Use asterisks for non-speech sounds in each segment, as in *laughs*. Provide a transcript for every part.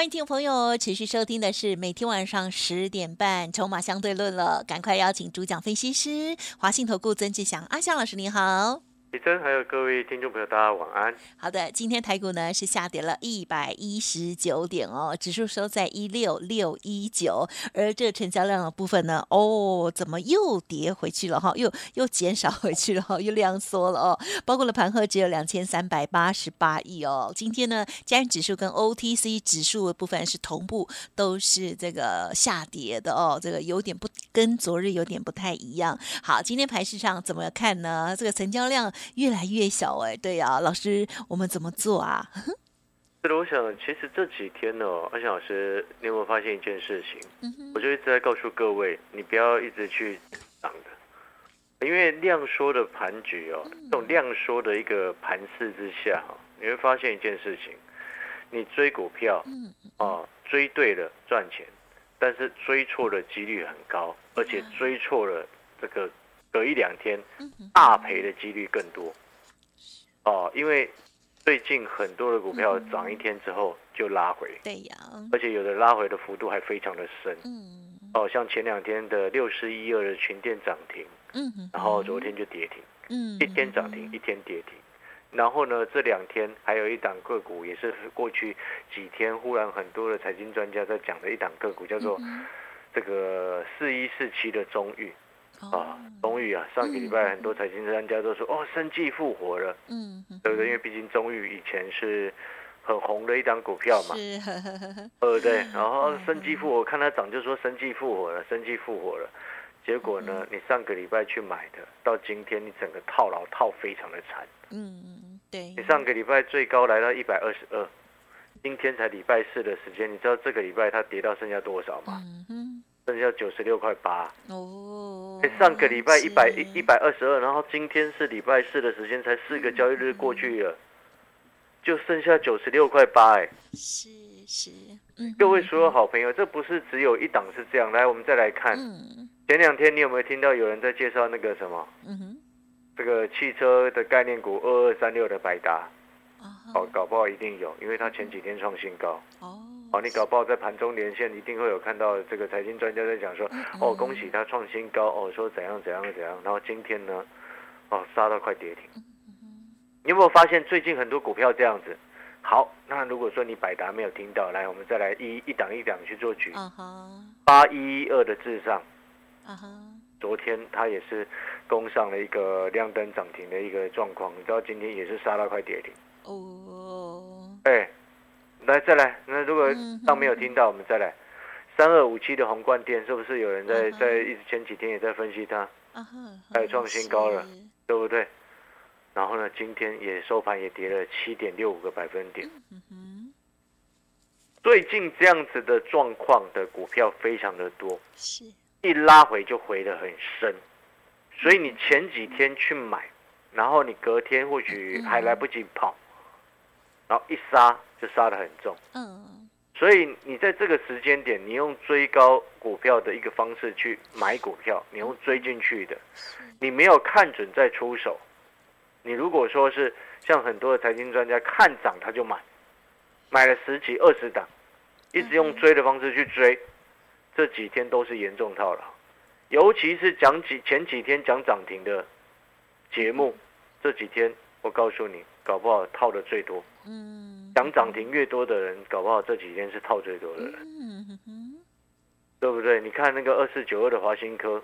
欢迎听众朋友持续收听的是每天晚上十点半《筹码相对论》了，赶快邀请主讲分析师华信投顾曾志祥阿祥老师，你好。李真，还有各位听众朋友，大家晚安。好的，今天台股呢是下跌了一百一十九点哦，指数收在一六六一九，而这成交量的部分呢，哦，怎么又跌回去了哈？又又减少回去了哈？*laughs* 又量缩了哦。包括了盘后只有两千三百八十八亿哦。今天呢，加元指数跟 OTC 指数的部分是同步都是这个下跌的哦，这个有点不跟昨日有点不太一样。好，今天盘市上怎么看呢？这个成交量。越来越小哎，对呀，老师，我们怎么做啊？是的，我想其实这几天呢，阿翔老师，你有没有发现一件事情？我就一直在告诉各位，你不要一直去涨的，因为量缩的盘局哦，这种量缩的一个盘势之下哈，你会发现一件事情，你追股票，哦，追对了赚钱，但是追错的几率很高，而且追错了这个。隔一两天，大赔的几率更多。哦，因为最近很多的股票涨一天之后就拉回，对呀，而且有的拉回的幅度还非常的深，嗯，哦，像前两天的六十一二的群电涨停，嗯，然后昨天就跌停，嗯，一天涨停一天跌停，然后呢这两天还有一档个股也是过去几天忽然很多的财经专家在讲的一档个股叫做这个四一四七的中裕。啊，中裕啊，上个礼拜很多财经专家都说，哦，生计复活了，嗯，对不对？因为毕竟中裕以前是很红的一张股票嘛，是，呃，对。*laughs* 然后生计复活，看它涨就说生计复活了，生计复活了。结果呢，你上个礼拜去买的，到今天你整个套牢套非常的惨，嗯，对。你上个礼拜最高来到一百二十二，今天才礼拜四的时间，你知道这个礼拜它跌到剩下多少吗？嗯剩下九十六块八。哦，上个礼拜一百一一百二十二，然后今天是礼拜四的时间，才四个交易日过去了，就剩下九十六块八哎，是是，各位所有好朋友，这不是只有一档是这样，来我们再来看，前两天你有没有听到有人在介绍那个什么，嗯哼，这个汽车的概念股二二三六的百达，哦，搞不好一定有，因为它前几天创新高。哦。哦，你搞不好在盘中连线，一定会有看到这个财经专家在讲说，哦，恭喜他创新高，哦，说怎样怎样怎样，然后今天呢，哦，杀到快跌停。你有没有发现最近很多股票这样子？好，那如果说你百达没有听到，来，我们再来一一档一档去做局。八一二的至上，昨天它也是攻上了一个亮灯涨停的一个状况，你知道今天也是杀到快跌停。哦，哎。来，再来。那如果当没有听到，我们再来。三二五七的宏冠电是不是有人在在一直前几天也在分析它？啊哈，创新高了，对不对？然后呢，今天也收盘也跌了七点六五个百分点。嗯哼。最近这样子的状况的股票非常的多，是一拉回就回的很深，所以你前几天去买，然后你隔天或许还来不及跑。然后一杀就杀得很重，嗯，所以你在这个时间点，你用追高股票的一个方式去买股票，你用追进去的，你没有看准再出手。你如果说是像很多的财经专家看涨他就买，买了十几二十档，一直用追的方式去追，这几天都是严重套牢，尤其是讲几前几天讲涨停的节目，这几天我告诉你。搞不好套的最多，嗯，讲涨停越多的人，搞不好这几天是套最多的人，嗯哼，对不对？你看那个二四九二的华新科，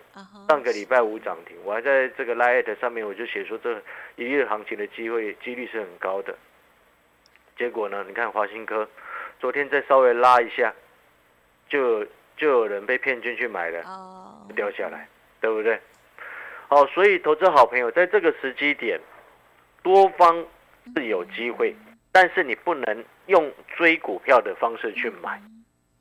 上个礼拜五涨停，我还在这个 Lite 上面我就写说，这一日行情的机会几率是很高的。结果呢，你看华新科昨天再稍微拉一下，就就有人被骗进去买了，哦，掉下来，对不对？好，所以投资好朋友在这个时机点，多方。是有机会，但是你不能用追股票的方式去买，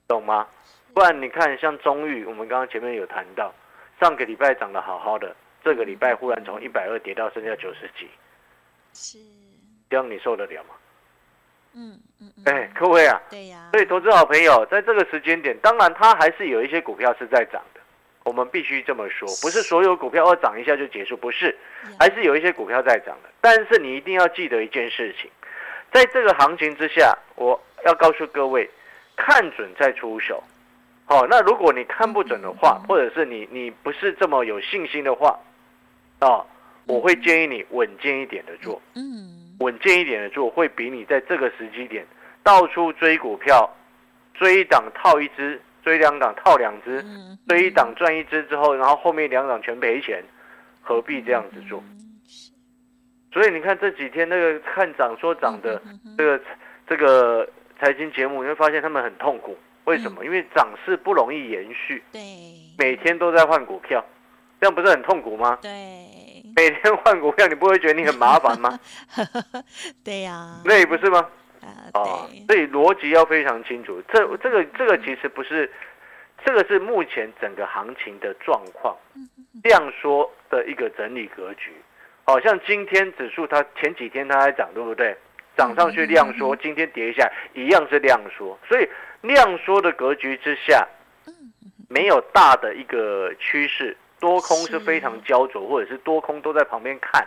懂吗？不然你看，像中裕，我们刚刚前面有谈到，上个礼拜涨得好好的，这个礼拜忽然从一百二跌到剩下九十几，是，这样你受得了吗？嗯嗯，哎，各位啊，对呀，所以投资好朋友在这个时间点，当然它还是有一些股票是在涨的，我们必须这么说，不是所有股票要涨一下就结束，不是，还是有一些股票在涨的。但是你一定要记得一件事情，在这个行情之下，我要告诉各位，看准再出手。好，那如果你看不准的话，或者是你你不是这么有信心的话，啊，我会建议你稳健一点的做，嗯，稳健一点的做，会比你在这个时机点到处追股票，追一档套一只，追两档套两只，追一档赚一只之后，然后后面两档全赔钱，何必这样子做？所以你看这几天那个看涨说涨的这个这个财经节目，你会发现他们很痛苦。为什么？因为涨势不容易延续，对，每天都在换股票，这样不是很痛苦吗？对，每天换股票，你不会觉得你很麻烦吗？*laughs* 对呀，那也不是吗？啊，所以逻辑要非常清楚。这这个这个其实不是，这个是目前整个行情的状况，这样说的一个整理格局。好像今天指数它前几天它还涨，对不对？涨上去量缩，今天跌一下，一样是量缩，所以量缩的格局之下，没有大的一个趋势，多空是非常焦灼，或者是多空都在旁边看，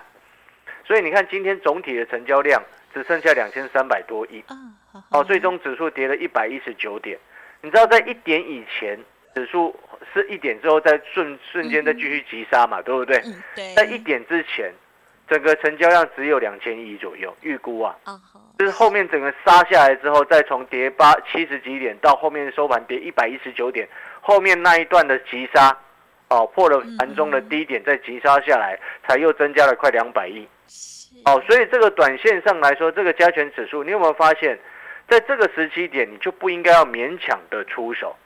所以你看今天总体的成交量只剩下两千三百多亿，哦，最终指数跌了一百一十九点，你知道在一点以前，指数是一点之后再瞬瞬间再继续急杀嘛，对不对？在一点之前。整个成交量只有两千亿左右，预估啊，就是后面整个杀下来之后，再从跌八七十几点到后面收盘跌一百一十九点，后面那一段的急杀，哦破了盘中的低点再急杀下来，才又增加了快两百亿，哦，所以这个短线上来说，这个加权指数，你有没有发现，在这个时期点，你就不应该要勉强的出手，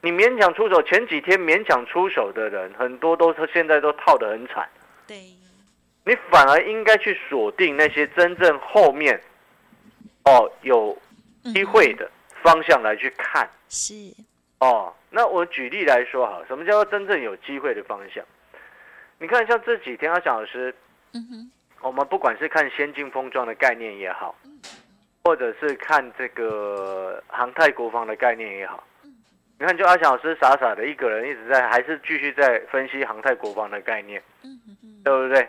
你勉强出手，前几天勉强出手的人，很多都是现在都套得很惨，对。你反而应该去锁定那些真正后面，哦有机会的方向来去看。是。哦，那我举例来说哈，什么叫做真正有机会的方向？你看像这几天阿翔老师，嗯哼，我们不管是看先进封装的概念也好，或者是看这个航太国防的概念也好，你看就阿翔老师傻傻的一个人一直在，还是继续在分析航太国防的概念，嗯哼，对不对？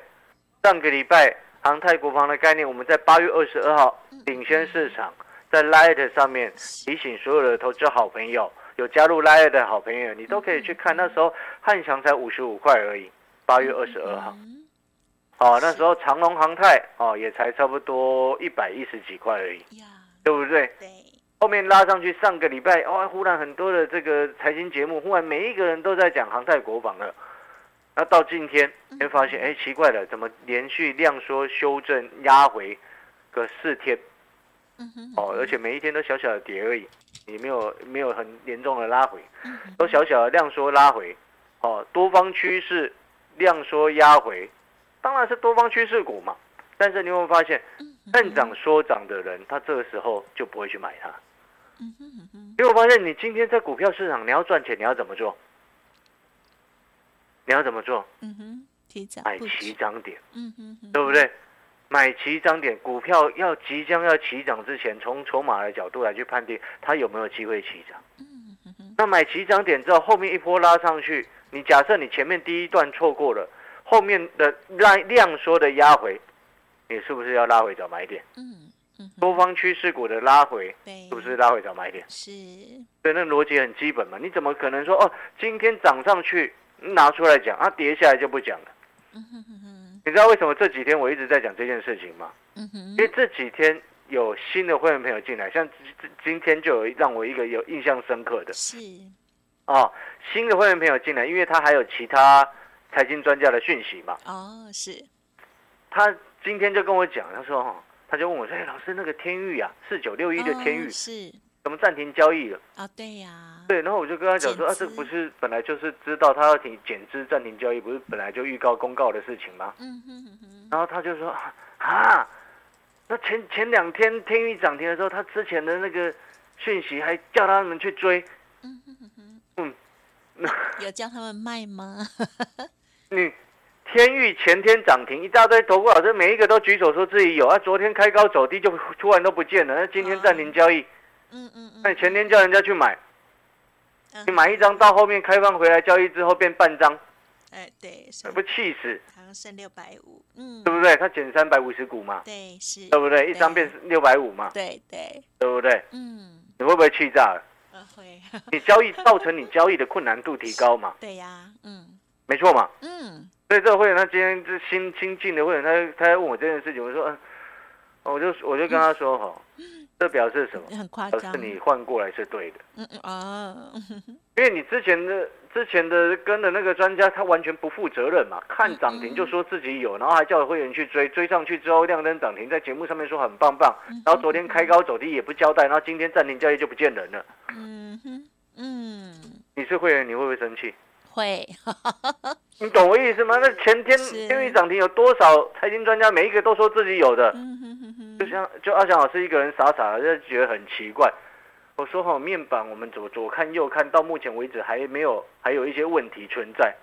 上个礼拜，航太国防的概念，我们在八月二十二号领先市场，在 Light 上面提醒所有的投资好朋友，有加入 Light 的好朋友，你都可以去看。那时候汉翔才五十五块而已，八月二十二号。哦，那时候长隆航太哦也才差不多一百一十几块而已，对不对？对。后面拉上去，上个礼拜哦，忽然很多的这个财经节目，忽然每一个人都在讲航太国防了。那到今天，会发现，哎，奇怪了，怎么连续量缩、修正、压回个四天？哦，而且每一天都小小的跌而已，也没有没有很严重的拉回，都小小的量缩拉回。哦，多方趋势量缩压回，当然是多方趋势股嘛。但是你会发现，看涨说涨的人，他这个时候就不会去买它。因为我发现，你今天在股票市场，你要赚钱，你要怎么做？你要怎么做？嗯哼，买齐涨点，嗯哼，对不对？买起涨点，股票要即将要起涨之前，从筹码的角度来去判定它有没有机会起涨。嗯哼，那买起涨点之后，后面一波拉上去，你假设你前面第一段错过了，后面的量量缩的压回，你是不是要拉回找买点？嗯嗯，多方趋势股的拉回，是不是拉回找买点？是，对，那逻辑很基本嘛。你怎么可能说哦，今天涨上去？拿出来讲啊，跌下来就不讲了。你知道为什么这几天我一直在讲这件事情吗？因为这几天有新的会员朋友进来，像今天就有让我一个有印象深刻的。是。哦，新的会员朋友进来，因为他还有其他财经专家的讯息嘛。哦，是。他今天就跟我讲，他说哈，他就问我说：“哎，老师，那个天域啊，四九六一的天域是。”怎么暂停交易了？啊，对呀。对，然后我就跟他讲说啊，这不是本来就是知道他要停减资暂停交易，不是本来就预告公告的事情吗？嗯哼哼哼。然后他就说啊，那前前两天天域涨停的时候，他之前的那个讯息还叫他们去追。嗯哼哼哼。嗯，*laughs* 有叫他们卖吗？*laughs* 你天域前天涨停，一大堆投顾老师每一个都举手说自己有啊，昨天开高走低就突然都不见了，那今天暂停交易。嗯嗯嗯。那前天叫人家去买，你买一张到后面开放回来交易之后变半张。哎，对，不气死？好像剩六百五，嗯，对不对？他减三百五十股嘛，对，是，对不对？一张变六百五嘛，对对，对不对？嗯，你会不会气炸了？会。*laughs* 你交易造成你交易的困难度提高嘛？对呀，嗯，没错嘛，嗯。所以这个会员他今天这新新进的会员，他他在问我这件事情，我说嗯，我就我就跟他说哈，这表示什么？很夸张，是你换过来是对的。嗯嗯啊，*laughs* 因为你之前的。之前的跟的那个专家，他完全不负责任嘛，看涨停就说自己有，然后还叫会员去追，追上去之后亮灯涨停，在节目上面说很棒棒，然后昨天开高走低也不交代，然后今天暂停交易就不见人了。嗯哼，嗯，你是会员，你会不会生气？会，你懂我意思吗？那前天天宇涨停有多少财经专家，每一个都说自己有的，就像就阿翔老师一个人傻傻的，就觉得很奇怪。我说哈，面板我们左左看右看到目前为止还没有，还有一些问题存在。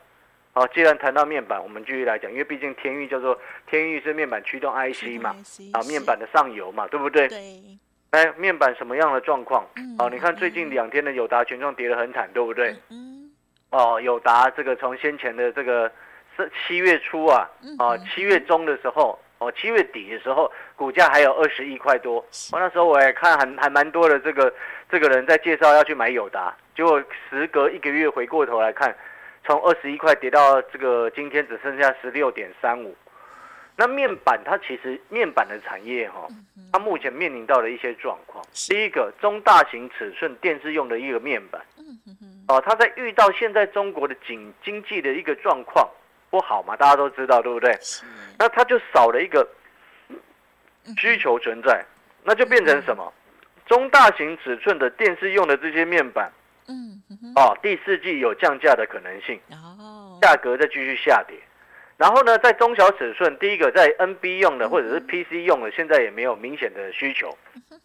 好，既然谈到面板，我们继续来讲，因为毕竟天域叫做天域是面板驱动 IC 嘛，啊，面板的上游嘛，对不对？对。哎，面板什么样的状况？哦，你看最近两天的友达权重跌得很惨，对不对？嗯。哦，友达这个从先前的这个是七月初啊，啊七月中的时候。哦，七月底的时候，股价还有二十一块多。我那时候我也看，还还蛮多的。这个这个人在介绍要去买友达，结果时隔一个月回过头来看，从二十一块跌到这个今天只剩下十六点三五。那面板它其实面板的产业哈，它目前面临到的一些状况。第一个，中大型尺寸电视用的一个面板，哦，它在遇到现在中国的经经济的一个状况。不好嘛？大家都知道，对不对？那它就少了一个需求存在，那就变成什么？中大型尺寸的电视用的这些面板，嗯，哦，第四季有降价的可能性，哦，价格再继续下跌。然后呢，在中小尺寸，第一个在 NB 用的或者是 PC 用的，现在也没有明显的需求，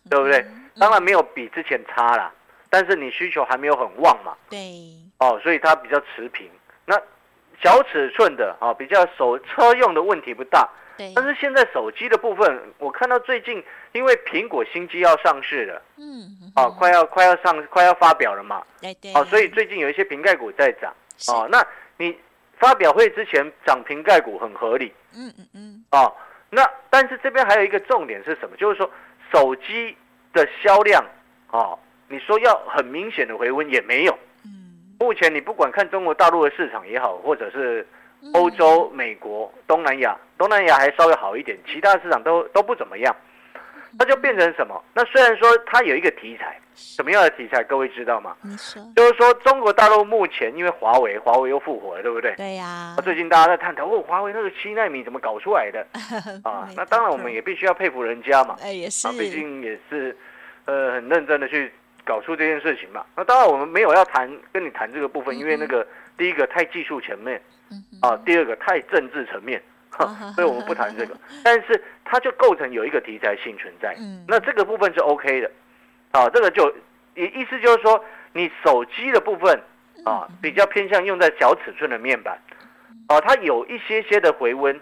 对不对？当然没有比之前差啦，但是你需求还没有很旺嘛，对，哦，所以它比较持平。那小尺寸的啊，比较手车用的问题不大。对。但是现在手机的部分，我看到最近因为苹果新机要上市了，嗯，啊，快要快要上快要发表了嘛。对对。所以最近有一些瓶盖股在涨。哦，那你发表会之前涨瓶盖股很合理。嗯嗯嗯。哦，那但是这边还有一个重点是什么？就是说手机的销量啊，你说要很明显的回温也没有。目前你不管看中国大陆的市场也好，或者是欧洲、美国、东南亚，东南亚还稍微好一点，其他市场都都不怎么样。那就变成什么？那虽然说它有一个题材，什么样的题材？各位知道吗？就是说中国大陆目前因为华为，华为又复活了，对不对？对呀。最近大家在探讨，哦，华为那个七纳米怎么搞出来的？*laughs* 啊，那当然我们也必须要佩服人家嘛。哎，也是。毕竟也是，呃，很认真的去。搞出这件事情嘛？那当然我们没有要谈跟你谈这个部分，因为那个第一个太技术层面，啊，第二个太政治层面，所以我们不谈这个。但是它就构成有一个题材性存在，那这个部分是 OK 的，啊，这个就意意思就是说，你手机的部分啊，比较偏向用在小尺寸的面板，啊，它有一些些的回温，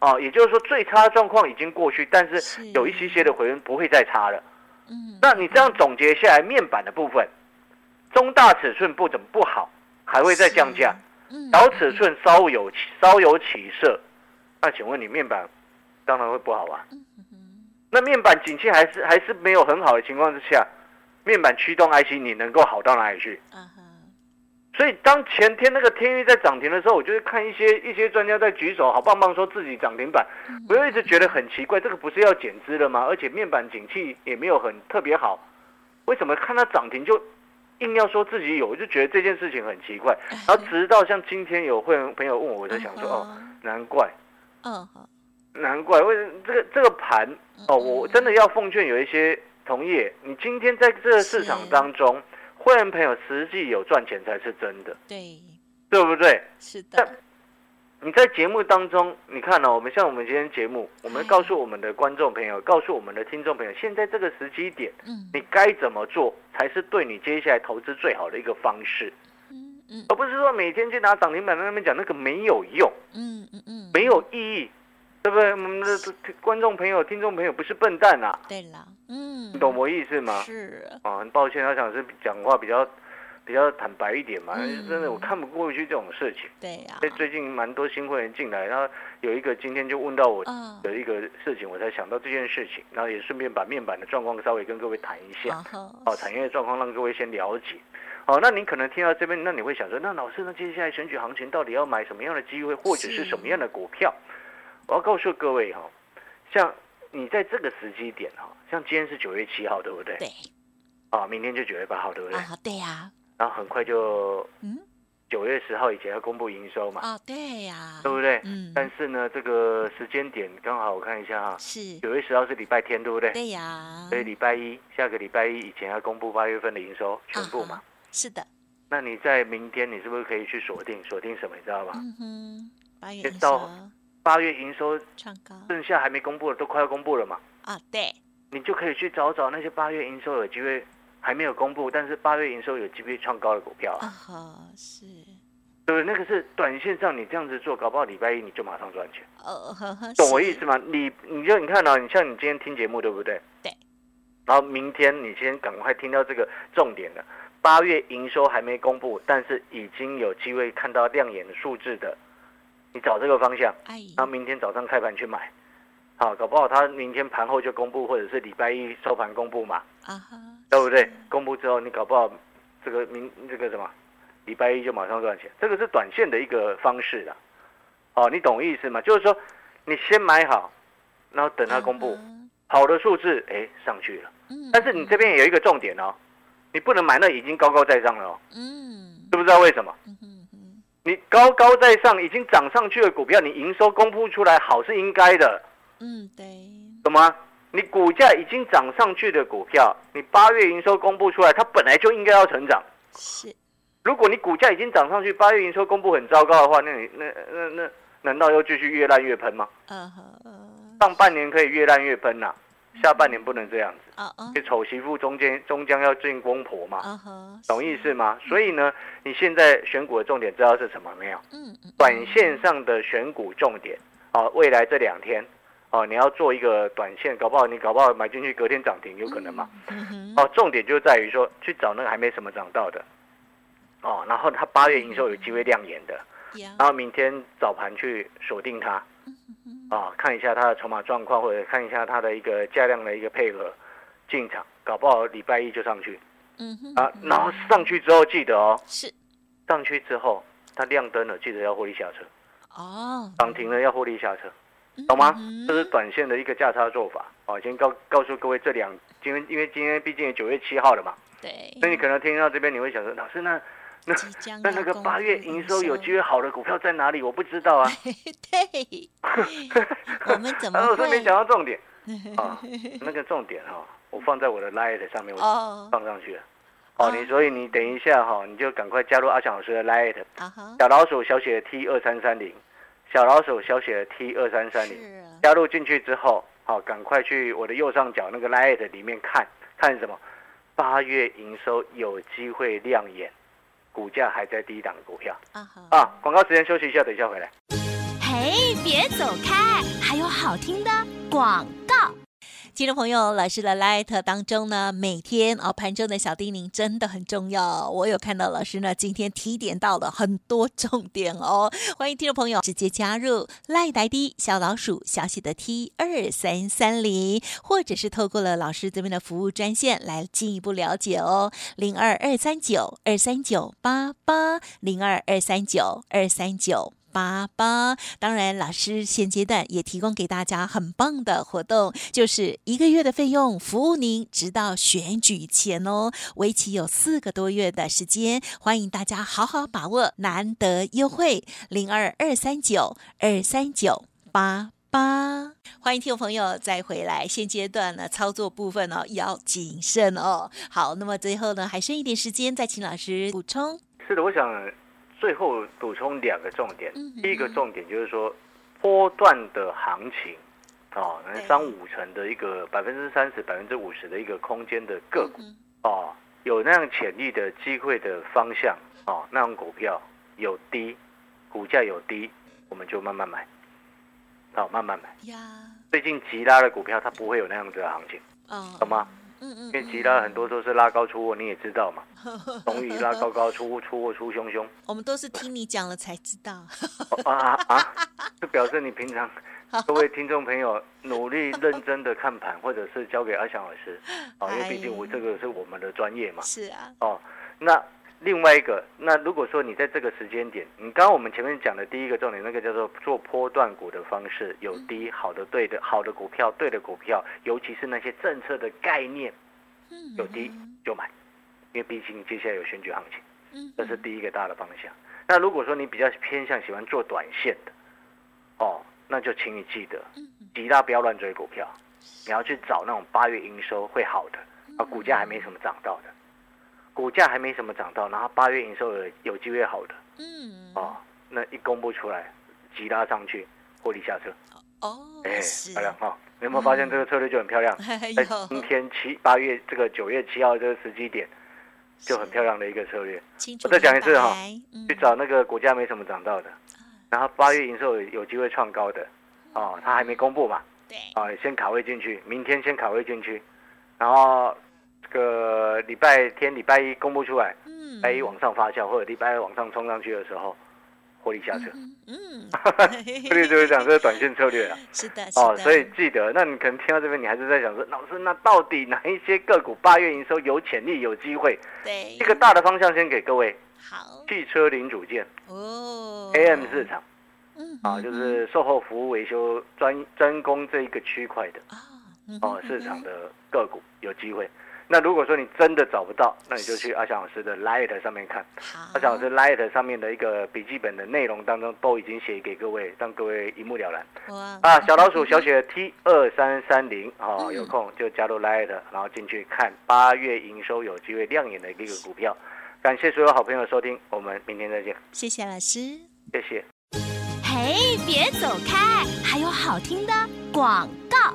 啊，也就是说最差的状况已经过去，但是有一些些的回温不会再差了。那你这样总结下来，面板的部分，中大尺寸不怎么不好，还会再降价，小尺寸稍有稍有起色，那请问你面板当然会不好啊。那面板景气还是还是没有很好的情况之下，面板驱动 IC 你能够好到哪里去？所以当前天那个天域在涨停的时候，我就是看一些一些专家在举手，好棒棒说自己涨停板，我就一直觉得很奇怪，这个不是要减资了吗？而且面板景气也没有很特别好，为什么看它涨停就硬要说自己有？我就觉得这件事情很奇怪。*laughs* 然后直到像今天有会员朋友问我，我就想说哦，难怪，嗯，难怪为这个这个盘哦，我真的要奉劝有一些同业，你今天在这个市场当中。会员朋友实际有赚钱才是真的，对，对不对？是的。你在节目当中，你看呢？我们像我们今天节目，我们告诉我们的观众朋友，告诉我们的听众朋友，现在这个时机点，嗯，你该怎么做才是对你接下来投资最好的一个方式？嗯嗯，而不是说每天去拿涨停板在那边讲那个没有用，嗯嗯观众朋友、听众朋友不是笨蛋啊。对了，嗯，你懂我意思吗？是啊，很抱歉，他想是讲话比较比较坦白一点嘛。真的，我看不过去这种事情。对呀。所以最近蛮多新会员进来，然后有一个今天就问到我的一个事情，我才想到这件事情，然后也顺便把面板的状况稍微跟各位谈一下。哦，产业的状况让各位先了解。哦，那您可能听到这边，那你会想说，那老师，那接下来选举行情到底要买什么样的机会，或者是什么样的股票？我要告诉各位哈，像你在这个时机点哈，像今天是九月七号，对不对？对。啊，明天就九月八号，对不对？啊，对呀。然后很快就，嗯，九月十号以前要公布营收嘛？啊，对呀。对不对？嗯。但是呢，这个时间点刚好我看一下哈，是九月十号是礼拜天，对不对？对呀。所以礼拜一，下个礼拜一以前要公布八月份的营收全部嘛？是的。那你在明天，你是不是可以去锁定锁定什么？你知道吧？嗯哼，八月营收，八月营收创高，剩下还没公布的都快要公布了嘛？啊，对，你就可以去找找那些八月营收有机会还没有公布，但是八月营收有机会创高的股票啊。啊，是，对不对？那个是短线上你这样子做，搞不好礼拜一你就马上赚钱。哦，懂我意思吗？你你就你看啊，你像你今天听节目对不对？对。然后明天你先赶快听到这个重点的。八月营收还没公布，但是已经有机会看到亮眼的数字的，你找这个方向，然后明天早上开盘去买，好，搞不好他明天盘后就公布，或者是礼拜一收盘公布嘛，啊哈，对不对？公布之后，你搞不好这个明这个什么，礼拜一就马上赚钱，这个是短线的一个方式的，哦，你懂意思吗？就是说，你先买好，然后等它公布。好的数字，哎，上去了，但是你这边有一个重点哦。你不能买那已经高高在上了哦，嗯，知不知道为什么？你高高在上已经涨上去的股票，你营收公布出来好是应该的，嗯，对，懂吗？你股价已经涨上去的股票，你八月营收公布出来，它本来就应该要成长。是，如果你股价已经涨上去，八月营收公布很糟糕的话，那你那那那难道要继续越烂越喷吗？嗯哼，上半年可以越烂越喷呐。下半年不能这样子，因为丑媳妇中间终将要见公婆嘛，懂意思吗？所以呢，你现在选股的重点知道是什么没有？嗯短线上的选股重点，哦，未来这两天，哦，你要做一个短线，搞不好你搞不好买进去隔天涨停有可能嘛？哦，重点就在于说去找那个还没什么涨到的，哦，然后它八月营收有机会亮眼的，然后明天早盘去锁定它。啊，看一下它的筹码状况，或者看一下它的一个价量的一个配合，进场，搞不好礼拜一就上去。嗯哼。啊，然后上去之后记得哦，是，上去之后它亮灯了，记得要获利下车。哦。涨停了要获利下车，懂吗？这是短线的一个价差做法。哦，先告告诉各位，这两，因为因为今天毕竟九月七号了嘛。对。所以你可能听到这边，你会想说，老师那。那那那个八月营收有机会好的股票在哪里？我不知道啊。*laughs* 对，*laughs* 我们怎么会？我说没讲到重点啊，*laughs* 那个重点哈，我放在我的 light 上面，我放上去了。哦，你所以你等一下哈，你就赶快加入阿强老师的 light，小老鼠小写 T 二三三零，小老鼠小写 T 二三三零，加入进去之后，好，赶快去我的右上角那个 light 里面看看什么？八月营收有机会亮眼。股价还在低档的股票啊！啊，广告时间休息一下，等一下回来。嘿，别走开，还有好听的广告。听众朋友，老师的 Light 当中呢，每天哦盘中的小叮咛真的很重要。我有看到老师呢今天提点到了很多重点哦，*laughs* 欢迎听众朋友直接加入 Light 的小老鼠小写的 T 二三三零，或者是透过了老师这边的服务专线来进一步了解哦，零二二三九二三九八八零二二三九二三九。八八，当然，老师现阶段也提供给大家很棒的活动，就是一个月的费用，服务您直到选举前哦，为期有四个多月的时间，欢迎大家好好把握难得优惠，零二二三九二三九八八，欢迎听众朋友再回来。现阶段呢，操作部分呢要谨慎哦。好，那么最后呢，还剩一点时间，再请老师补充。是的，我想。最后补充两个重点，第一个重点就是说，波段的行情，啊，能上五成的一个百分之三十、百分之五十的一个空间的个股，啊，有那样潜力的机会的方向，啊，那种股票有低，股价有低，我们就慢慢买，哦，慢慢买。呀，最近急拉的股票它不会有那样子的行情，懂吗？嗯嗯，因为其他很多都是拉高出货，你也知道嘛，*laughs* 容易拉高高出出货出凶凶。我们都是听你讲了才知道。啊啊，*laughs* 就表示你平常各位听众朋友努力认真的看盘，或者是交给阿翔老师，啊，因为毕竟我这个是我们的专业嘛。是啊。哦，那。另外一个，那如果说你在这个时间点，你刚刚我们前面讲的第一个重点，那个叫做做波段股的方式，有低好的对的好的股票，对的股票，尤其是那些政策的概念，有低就买，因为毕竟接下来有选举行情，这是第一个大的方向。那如果说你比较偏向喜欢做短线的，哦，那就请你记得，极大不要乱追股票，你要去找那种八月营收会好的，啊，股价还没什么涨到的。股价还没什么涨到，然后八月营收有有机会好的，嗯，哦，那一公布出来，急拉上去，获利下车，哦，哎，漂亮哈！有没有发现这个策略就很漂亮？*laughs* 在今天七八月这个九月七号这个时机点，就很漂亮的一个策略。我再讲一次哈，去找那个股价没什么涨到的，然后八月营收有机会创高的，哦，它还没公布嘛，对，啊，先卡位进去，明天先卡位进去，然后。个礼拜天、礼拜一公布出来，礼拜一往上发酵，或者礼拜二往上冲上去的时候，获利下车。嗯，策略 *laughs* *laughs* 就是讲这个短线策略啊。是的，哦，所以记得，那你可能听到这边，你还是在想说，老师，那到底哪一些个股八月营收有潜力、有机会？对，一个大的方向先给各位。好，汽车零组件哦，AM 市场，嗯，啊，就是售后服务维修专专攻这一个区块的哦，市场的个股有机会。那如果说你真的找不到，那你就去阿翔老师的 Light 上面看。阿翔老师 Light 上面的一个笔记本的内容当中，都已经写给各位，让各位一目了然。哇！啊，小老鼠小写 T 二三三零，哦，有空就加入 Light，然后进去看八月营收有机会亮眼的一个股票。感谢所有好朋友收听，我们明天再见。谢谢老师，谢谢。嘿，别走开，还有好听的广告。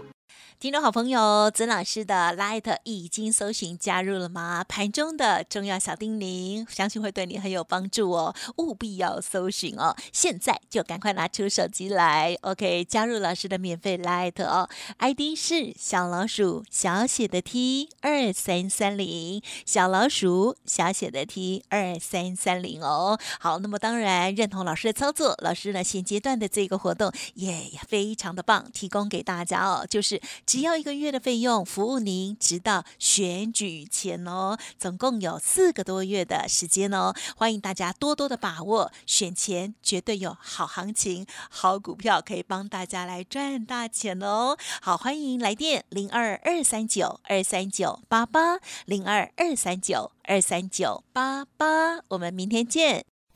听众好朋友，曾老师的 Light 已经搜寻加入了吗？盘中的重要小叮咛，相信会对你很有帮助哦，务必要搜寻哦！现在就赶快拿出手机来，OK，加入老师的免费 Light 哦，ID 是小老鼠小写的 T 二三三零，小老鼠小写的 T 二三三零哦。好，那么当然认同老师的操作，老师呢现阶段的这个活动也非常的棒，提供给大家哦，就是。只要一个月的费用，服务您直到选举前哦，总共有四个多月的时间哦，欢迎大家多多的把握，选前绝对有好行情、好股票可以帮大家来赚大钱哦。好，欢迎来电零二二三九二三九八八零二二三九二三九八八，我们明天见。